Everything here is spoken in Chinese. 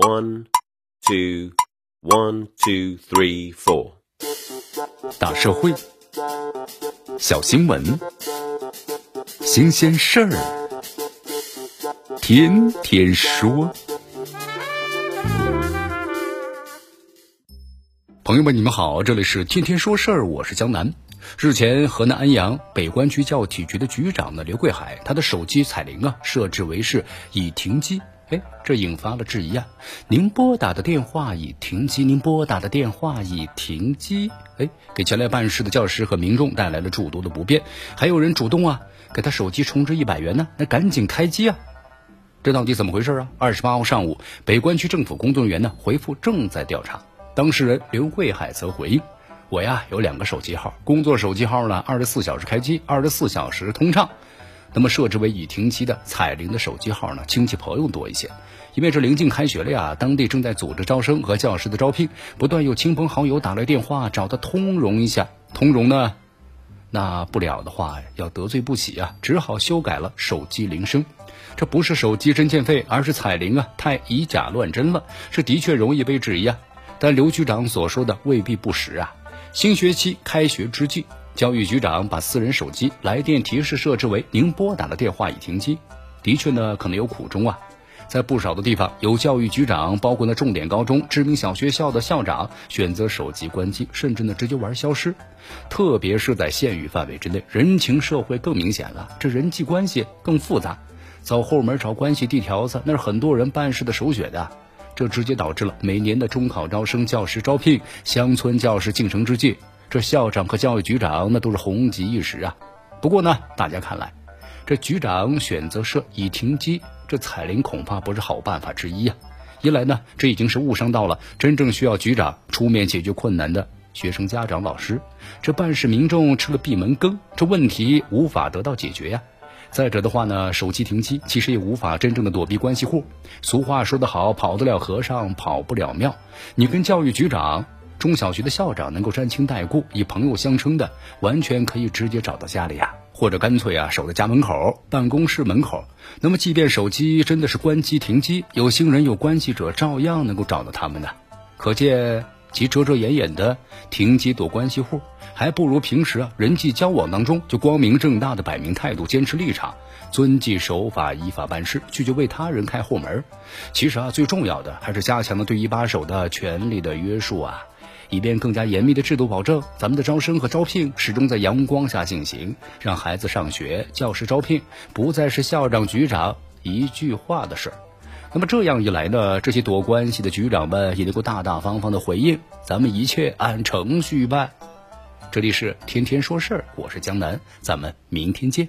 One, two, one, two, three, four。大社会，小新闻，新鲜事儿，天天说。朋友们，你们好，这里是天天说事儿，我是江南。日前，河南安阳北关区教体局的局长呢刘桂海，他的手机彩铃啊设置为是已停机。哎，这引发了质疑啊！您拨打的电话已停机，您拨打的电话已停机。哎，给前来办事的教师和民众带来了诸多的不便。还有人主动啊，给他手机充值一百元呢，那赶紧开机啊！这到底怎么回事啊？二十八号上午，北关区政府工作人员呢回复正在调查。当事人刘桂海则回应：我呀有两个手机号，工作手机号呢二十四小时开机，二十四小时通畅。那么设置为已停机的彩铃的手机号呢？亲戚朋友多一些，因为这临近开学了呀，当地正在组织招生和教师的招聘，不断有亲朋好友打来电话找他通融一下，通融呢，那不了的话要得罪不起啊，只好修改了手机铃声。这不是手机真欠费，而是彩铃啊太以假乱真了，这的确容易被质疑啊。但刘局长所说的未必不实啊。新学期开学之际。教育局长把私人手机来电提示设置为您拨打的电话已停机，的确呢可能有苦衷啊。在不少的地方，有教育局长，包括那重点高中、知名小学校的校长选择手机关机，甚至呢直接玩消失。特别是在县域范围之内，人情社会更明显了，这人际关系更复杂，走后门找关系递条子，那是很多人办事的首选的。这直接导致了每年的中考招生、教师招聘、乡村教师进城之际。这校长和教育局长那都是红极一时啊。不过呢，大家看来，这局长选择设已停机，这彩铃恐怕不是好办法之一呀。一来呢，这已经是误伤到了真正需要局长出面解决困难的学生、家长、老师，这办事民众吃了闭门羹，这问题无法得到解决呀。再者的话呢，手机停机其实也无法真正的躲避关系户。俗话说得好，跑得了和尚跑不了庙。你跟教育局长。中小学的校长能够沾亲带故，以朋友相称的，完全可以直接找到家里呀，或者干脆啊守在家门口、办公室门口。那么，即便手机真的是关机停机，有心人有关系者照样能够找到他们的。可见其遮遮掩掩的停机躲关系户，还不如平时啊人际交往当中就光明正大的摆明态度、坚持立场、遵纪守法、依法办事，拒绝为他人开后门。其实啊，最重要的还是加强了对一把手的权力的约束啊。以便更加严密的制度保证，咱们的招生和招聘始终在阳光下进行，让孩子上学、教师招聘不再是校长、局长一句话的事儿。那么这样一来呢，这些躲关系的局长们也能够大大方方的回应，咱们一切按程序办。这里是天天说事儿，我是江南，咱们明天见。